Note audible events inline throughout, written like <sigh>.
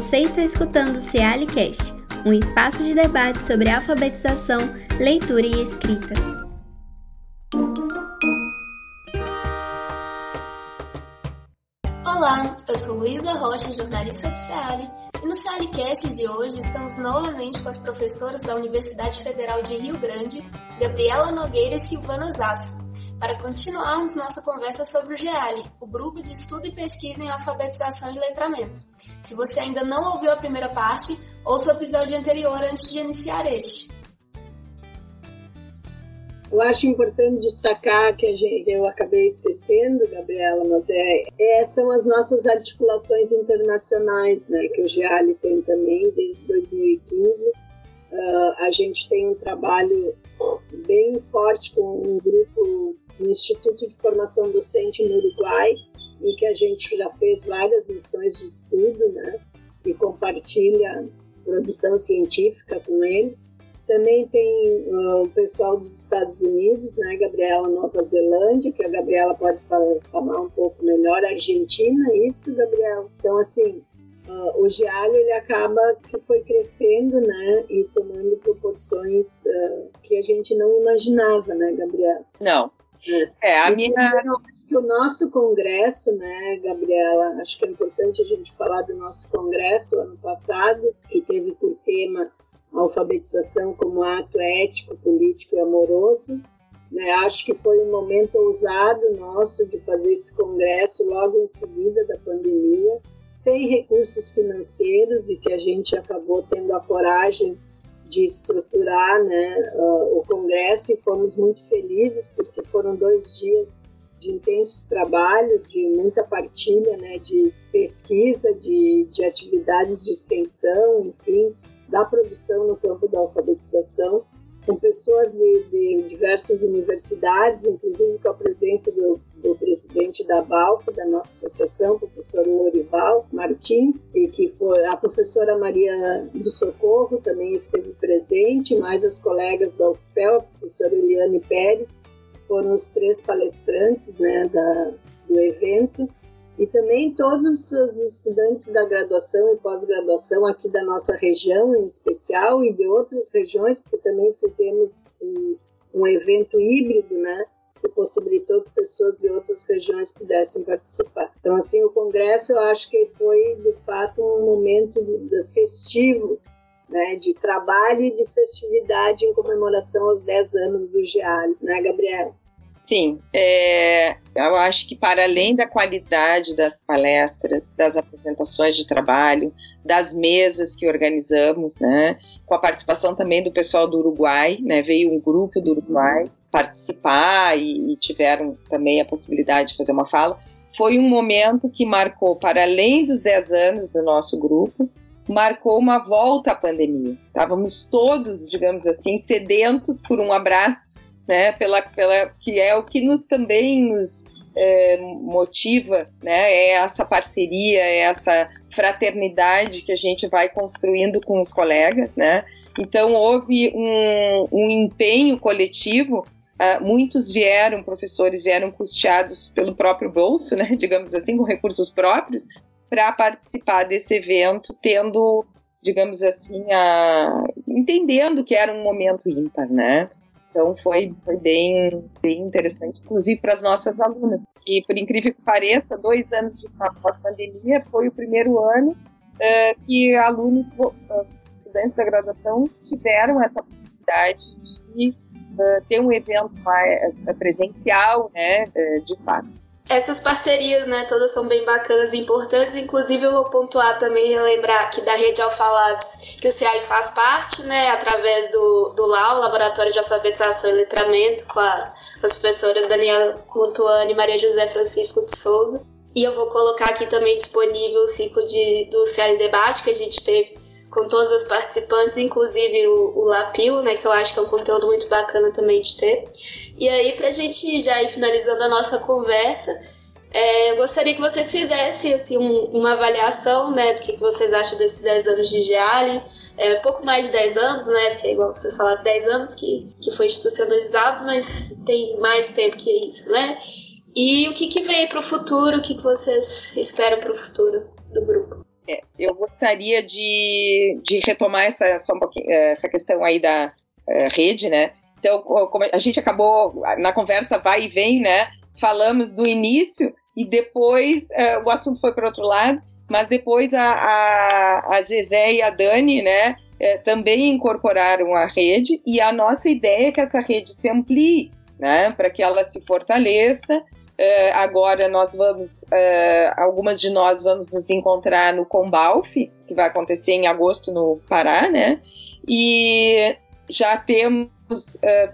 Você está escutando o Cealicast, um espaço de debate sobre alfabetização, leitura e escrita. Olá, eu sou Luísa Rocha, jornalista de Ceali, e no Cealicast de hoje estamos novamente com as professoras da Universidade Federal de Rio Grande, Gabriela Nogueira e Silvana Zasso, para continuarmos nossa conversa sobre o GEALI, o Grupo de Estudo e Pesquisa em Alfabetização e Letramento. Se você ainda não ouviu a primeira parte, ouça o episódio anterior antes de iniciar este. Eu acho importante destacar que gente, eu acabei esquecendo, Gabriela, mas é, é, são as nossas articulações internacionais, né, que o GEALI tem também desde 2015. Uh, ah, a gente tem um trabalho bem forte com um grupo no Instituto de Formação Docente no Uruguai, em que a gente já fez várias missões de estudo, né? E compartilha produção científica com eles. Também tem uh, o pessoal dos Estados Unidos, né? Gabriela Nova Zelândia, que a Gabriela pode falar, falar um pouco melhor. Argentina, isso, Gabriela. Então, assim, uh, o GIAL ele acaba que foi crescendo, né? E tomando proporções uh, que a gente não imaginava, né, Gabriela? Não, é, a minha. o nosso congresso, né, Gabriela, acho que é importante a gente falar do nosso congresso ano passado, que teve por tema alfabetização como ato ético, político e amoroso. Né, acho que foi um momento ousado nosso de fazer esse congresso logo em seguida da pandemia, sem recursos financeiros e que a gente acabou tendo a coragem de estruturar né, uh, o congresso e fomos muito felizes porque foram dois dias de intensos trabalhos, de muita partilha, né, de pesquisa, de, de atividades de extensão, enfim, da produção no campo da alfabetização com pessoas de, de, diversas universidades, inclusive com a presença do, do presidente da BALF, da nossa associação, professor Lorival Martins, e que foi a professora Maria do Socorro também esteve presente, mais as colegas da UFPEL, a professora Eliane Pérez, foram os três palestrantes né, da, do evento e também todos os estudantes da graduação e pós-graduação aqui da nossa região em especial e de outras regiões, porque também fizemos um, um evento híbrido, né? que possibilitou que pessoas de outras regiões pudessem participar. Então, assim, o congresso eu acho que foi, de fato, um momento festivo, né, de trabalho e de festividade em comemoração aos 10 anos do GEAL, né, Gabriela? Sim, é, eu acho que para além da qualidade das palestras, das apresentações de trabalho, das mesas que organizamos, né, com a participação também do pessoal do Uruguai, né, veio um grupo do Uruguai participar e, e tiveram também a possibilidade de fazer uma fala, foi um momento que marcou, para além dos 10 anos do nosso grupo, marcou uma volta à pandemia. Estávamos todos, digamos assim, sedentos por um abraço né, pela, pela, que é o que nos também nos é, motiva, né, é essa parceria, é essa fraternidade que a gente vai construindo com os colegas, né. Então houve um, um empenho coletivo. Uh, muitos vieram, professores vieram custeados pelo próprio bolso, né, <laughs> digamos assim, com recursos próprios, para participar desse evento, tendo, digamos assim, a, entendendo que era um momento ímpar, né? Então foi, foi bem, bem interessante, inclusive para as nossas alunas. E por incrível que pareça, dois anos de pós-pandemia foi o primeiro ano uh, que alunos, uh, estudantes da graduação, tiveram essa possibilidade de uh, ter um evento mais, presencial, né, de fato essas parcerias, né, todas são bem bacanas e importantes. Inclusive, eu vou pontuar também, relembrar aqui da rede Alphalabs, que o CIAI faz parte, né, através do, do LAU, Laboratório de Alfabetização e Letramento, com, a, com as professoras Daniela Montuani e Maria José Francisco de Souza. E eu vou colocar aqui também disponível o ciclo de, do CIAI Debate que a gente teve com todas as participantes, inclusive o, o Lapio, né, que eu acho que é um conteúdo muito bacana também de ter. E aí, para a gente já ir finalizando a nossa conversa, é, eu gostaria que vocês fizessem assim, um, uma avaliação né, do que, que vocês acham desses 10 anos de Giali. É pouco mais de 10 anos, né? Porque é igual vocês falaram, 10 anos que, que foi institucionalizado, mas tem mais tempo que isso, né? E o que, que vem para o futuro? O que, que vocês esperam para o futuro do grupo? É, eu gostaria de, de retomar essa, só um essa questão aí da uh, rede, né? Então, a gente acabou, na conversa vai e vem, né? Falamos do início e depois uh, o assunto foi para outro lado, mas depois a, a, a Zezé e a Dani, né? É, também incorporaram a rede e a nossa ideia é que essa rede se amplie, né, para que ela se fortaleça. É, agora nós vamos, é, algumas de nós vamos nos encontrar no Combalf, que vai acontecer em agosto no Pará, né, e já temos é,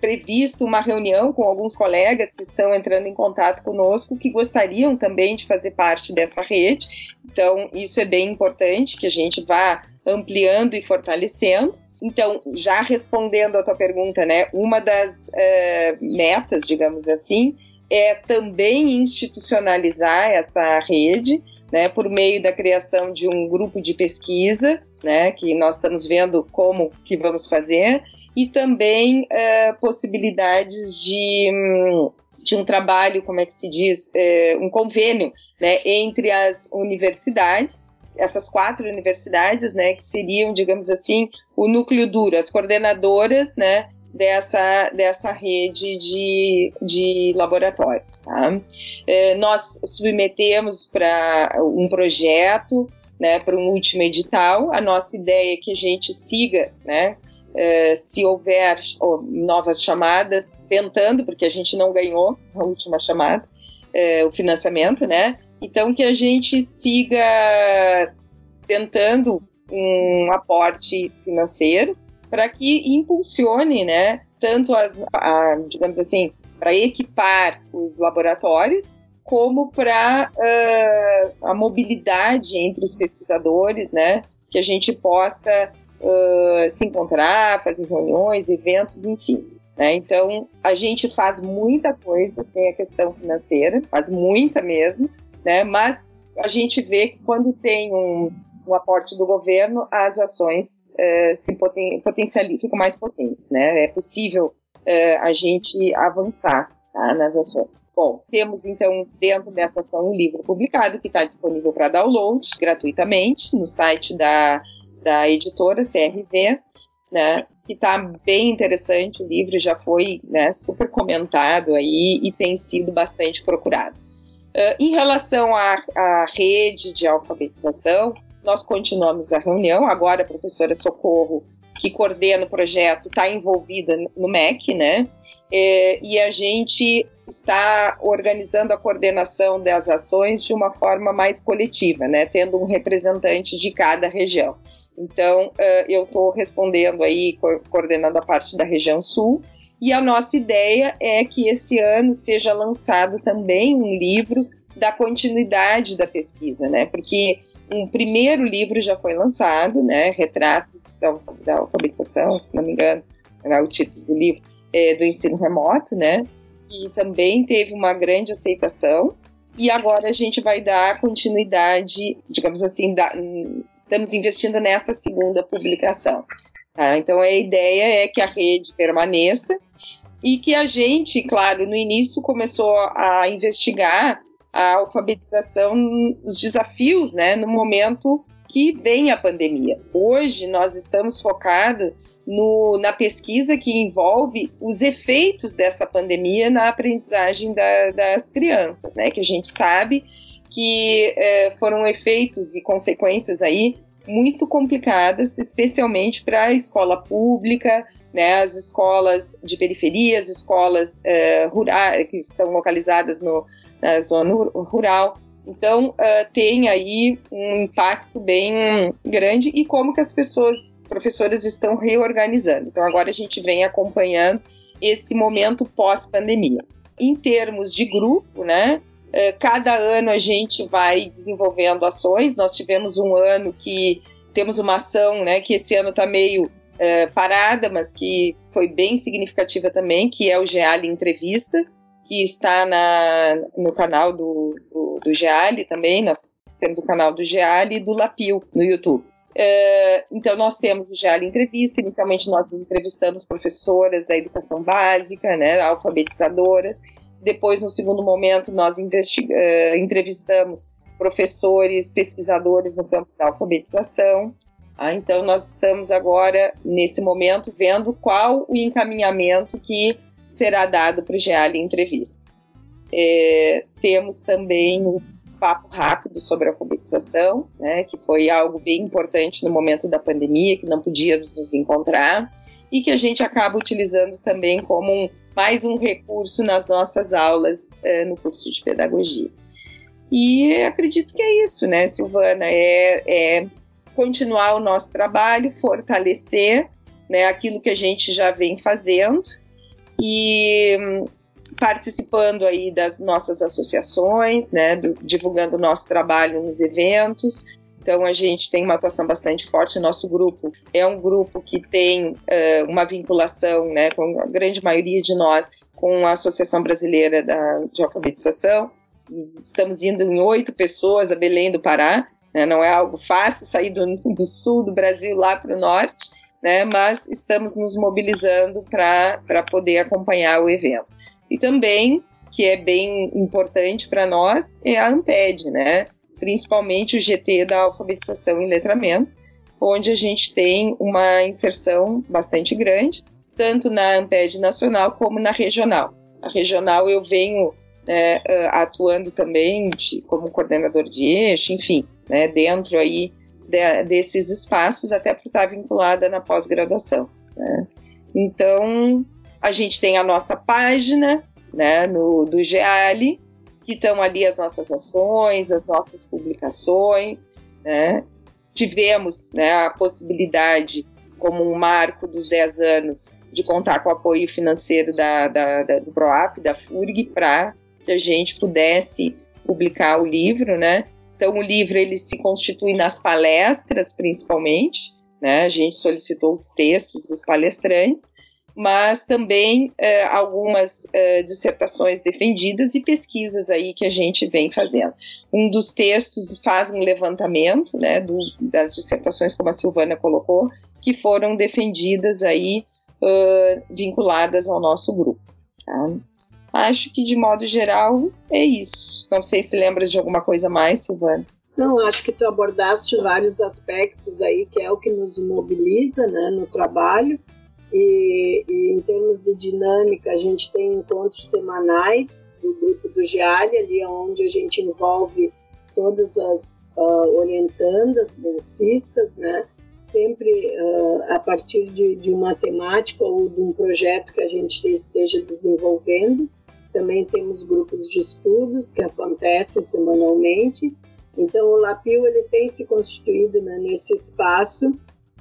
previsto uma reunião com alguns colegas que estão entrando em contato conosco que gostariam também de fazer parte dessa rede. Então, isso é bem importante que a gente vá ampliando e fortalecendo. Então, já respondendo a tua pergunta, né, uma das é, metas, digamos assim, é também institucionalizar essa rede, né, por meio da criação de um grupo de pesquisa, né, que nós estamos vendo como que vamos fazer, e também é, possibilidades de, de um trabalho, como é que se diz, é, um convênio, né, entre as universidades essas quatro universidades, né, que seriam, digamos assim, o núcleo duro, as coordenadoras, né, dessa, dessa rede de, de laboratórios. Tá? É, nós submetemos para um projeto, né, para um último edital. A nossa ideia é que a gente siga, né, é, se houver novas chamadas, tentando, porque a gente não ganhou a última chamada, é, o financiamento, né? Então, que a gente siga tentando um aporte financeiro para que impulsione, né, tanto as, a, digamos assim, para equipar os laboratórios, como para uh, a mobilidade entre os pesquisadores, né, que a gente possa uh, se encontrar, fazer reuniões, eventos, enfim. Né? Então, a gente faz muita coisa sem a questão financeira, faz muita mesmo, né? Mas a gente vê que quando tem um, um aporte do governo, as ações se poten potencializam, ficam mais potentes, né? É possível a gente avançar tá, nas ações. Bom, temos então dentro dessa ação um livro publicado que está disponível para download gratuitamente no site da, da editora CRV, né? Que está bem interessante o livro, já foi né, super comentado aí e tem sido bastante procurado. Uh, em relação à, à, rede de alfabetização, nós continuamos a reunião. Agora a professora Socorro, que coordena o projeto, está envolvida no MEC, né? É, e a gente está organizando a coordenação das ações de uma forma mais coletiva, né? Tendo um representante de cada região. Então, uh, eu estou respondendo aí, co coordenando a parte da região sul, e a nossa ideia é que esse ano seja lançado também um livro da continuidade da pesquisa, né? Porque um primeiro livro já foi lançado, né? Retratos da, da alfabetização, se não me engano, é o título do livro, é, do ensino remoto, né? E também teve uma grande aceitação. E agora a gente vai dar continuidade, digamos assim, da, estamos investindo nessa segunda publicação. Tá? Então a ideia é que a rede permaneça e que a gente, claro, no início começou a investigar a alfabetização, os desafios, né, no momento que vem a pandemia. Hoje nós estamos focados na pesquisa que envolve os efeitos dessa pandemia na aprendizagem da, das crianças, né? Que a gente sabe que é, foram efeitos e consequências aí muito complicadas, especialmente para a escola pública, né, as escolas de periferia, as escolas uh, rurais, que são localizadas no, na zona rural. Então, uh, tem aí um impacto bem grande e como que as pessoas, professoras, estão reorganizando. Então, agora a gente vem acompanhando esse momento pós-pandemia. Em termos de grupo, né, é, cada ano a gente vai desenvolvendo ações. Nós tivemos um ano que temos uma ação, né, que esse ano está meio é, parada, mas que foi bem significativa também, que é o Geali Entrevista, que está na, no canal do, do, do Geali também. Nós temos o canal do Geali e do Lapio no YouTube. É, então, nós temos o Geali Entrevista. Inicialmente, nós entrevistamos professoras da educação básica, né, alfabetizadoras. Depois, no segundo momento, nós uh, entrevistamos professores, pesquisadores no campo da alfabetização. Ah, então, nós estamos agora, nesse momento, vendo qual o encaminhamento que será dado para o GEAL em entrevista. É, temos também o papo rápido sobre alfabetização, né, que foi algo bem importante no momento da pandemia, que não podíamos nos encontrar, e que a gente acaba utilizando também como um, mais um recurso nas nossas aulas é, no curso de pedagogia. E acredito que é isso, né, Silvana? É, é continuar o nosso trabalho, fortalecer né, aquilo que a gente já vem fazendo e hum, participando aí das nossas associações, né, do, divulgando o nosso trabalho nos eventos. Então a gente tem uma atuação bastante forte. O nosso grupo é um grupo que tem uh, uma vinculação, né, com a grande maioria de nós, com a Associação Brasileira da, de Alfabetização. Estamos indo em oito pessoas a Belém do Pará. Né, não é algo fácil sair do, do sul do Brasil lá para o norte né, mas estamos nos mobilizando para poder acompanhar o evento. E também, que é bem importante para nós, é a Amped, né, principalmente o GT da alfabetização e letramento, onde a gente tem uma inserção bastante grande, tanto na Amped nacional como na regional. A regional eu venho né, atuando também de, como coordenador de eixo, enfim, né, dentro aí de, desses espaços, até por estar vinculada na pós-graduação. Né? Então, a gente tem a nossa página né, no, do GEALI, que estão ali as nossas ações, as nossas publicações. Né? Tivemos né, a possibilidade, como um marco dos 10 anos, de contar com o apoio financeiro da, da, da do PROAP, da FURG, para que a gente pudesse publicar o livro, né? Então, o livro ele se constitui nas palestras, principalmente. Né? A gente solicitou os textos dos palestrantes, mas também é, algumas é, dissertações defendidas e pesquisas aí que a gente vem fazendo. Um dos textos faz um levantamento né, do, das dissertações, como a Silvana colocou, que foram defendidas aí uh, vinculadas ao nosso grupo. Tá? Acho que, de modo geral, é isso. Não sei se lembras de alguma coisa mais, Silvana. Não, acho que tu abordaste vários aspectos aí, que é o que nos mobiliza né, no trabalho. E, e em termos de dinâmica, a gente tem encontros semanais do grupo do GIALI, ali onde a gente envolve todas as uh, orientandas, bolsistas, né? sempre uh, a partir de, de, uma temática ou de um projeto que a gente esteja desenvolvendo. Também temos grupos de estudos que acontecem semanalmente. Então, o Lapio ele tem se constituído né, nesse espaço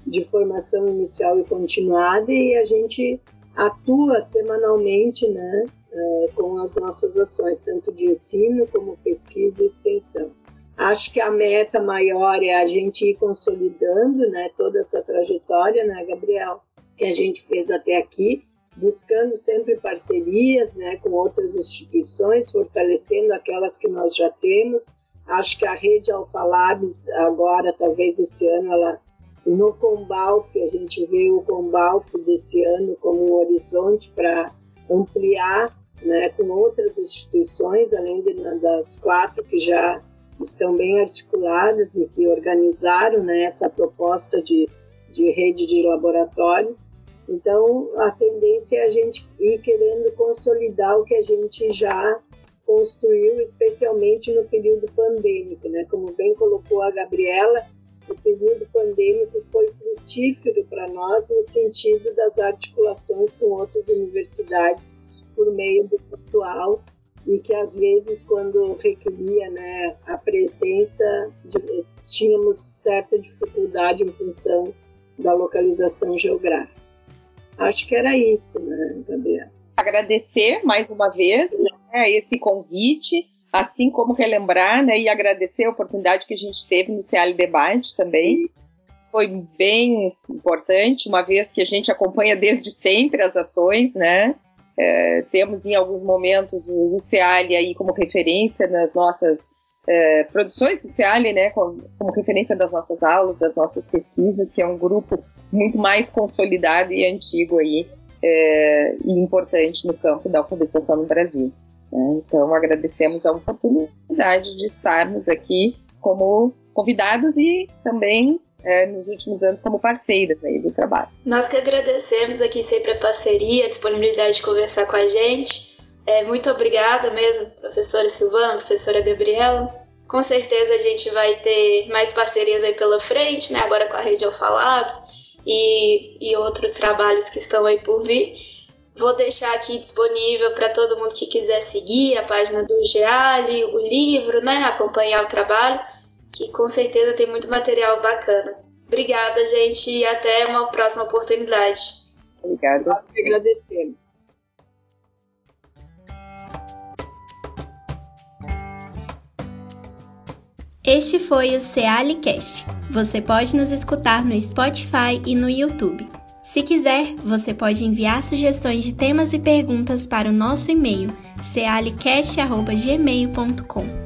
de formação inicial e continuada e a gente atua semanalmente né, uh, com as nossas ações, tanto de ensino como pesquisa e extensão. Acho que a meta maior é a gente ir consolidando né, toda essa trajetória, né, Gabriel, que a gente fez até aqui, buscando sempre parcerias né, com outras instituições, fortalecendo aquelas que nós já temos. Acho que a rede Alphalabs, agora, talvez esse ano, ela, no Combalf, a gente vê o Combalf desse ano como um horizonte para ampliar né, com outras instituições, além de, das quatro que já estão bem articuladas e que organizaram né, essa proposta de, de rede de laboratórios então, a tendência é a gente ir querendo consolidar o que a gente já construiu, especialmente no período pandêmico, né? Como bem colocou a Gabriela, o período pandêmico foi frutífero para nós no sentido das articulações com outras universidades por meio do virtual e que às vezes quando requeria né, a presença tínhamos certa dificuldade em função da localização geográfica. Acho que era isso, né, Gabriel? Agradecer mais uma vez né, esse convite, assim como relembrar né, e agradecer a oportunidade que a gente teve no Cial Debate também. Foi bem importante, uma vez que a gente acompanha desde sempre as ações, né? É, temos em alguns momentos o CEALI aí como referência nas nossas é, produções do CEALI, né, como, como, referência das nossas aulas, das nossas pesquisas, que é um grupo muito mais consolidado e antigo aí, é, e importante no campo da alfabetização no Brasil. Né? Então, agradecemos a oportunidade de estarmos aqui como convidados e também é, nos últimos anos como parceiras aí do trabalho. Nós que agradecemos aqui sempre a parceria, a disponibilidade de conversar com a gente. É, muito obrigada mesmo, professora Silvana, professora Gabriela. Com certeza a gente vai ter mais parcerias aí pela frente, né? Agora com a Rede Alpha Labs e, e outros trabalhos que estão aí por vir. Vou deixar aqui disponível para todo mundo que quiser seguir a página do GEALI, o livro, né? Acompanhar o trabalho que com certeza tem muito material bacana. Obrigada, gente, e até uma próxima oportunidade. Obrigada. Nós que agradecemos. Este foi o Cealicast. Você pode nos escutar no Spotify e no YouTube. Se quiser, você pode enviar sugestões de temas e perguntas para o nosso e-mail cealicast.gmail.com.